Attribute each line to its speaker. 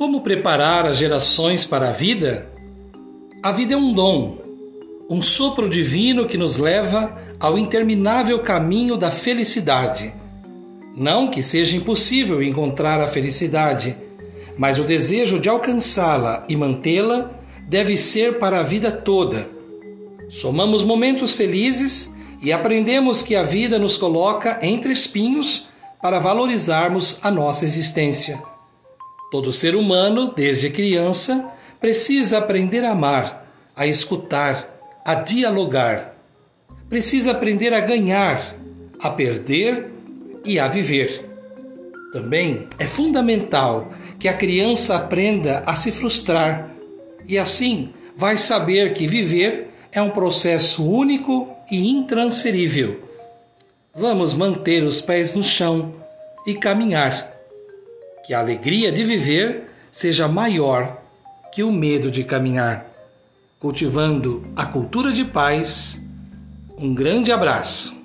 Speaker 1: Como preparar as gerações para a vida? A vida é um dom, um sopro divino que nos leva ao interminável caminho da felicidade. Não que seja impossível encontrar a felicidade, mas o desejo de alcançá-la e mantê-la deve ser para a vida toda. Somamos momentos felizes e aprendemos que a vida nos coloca entre espinhos para valorizarmos a nossa existência. Todo ser humano, desde criança, precisa aprender a amar, a escutar, a dialogar. Precisa aprender a ganhar, a perder e a viver. Também é fundamental que a criança aprenda a se frustrar e assim vai saber que viver é um processo único e intransferível. Vamos manter os pés no chão e caminhar. Que a alegria de viver seja maior que o medo de caminhar. Cultivando a cultura de paz. Um grande abraço.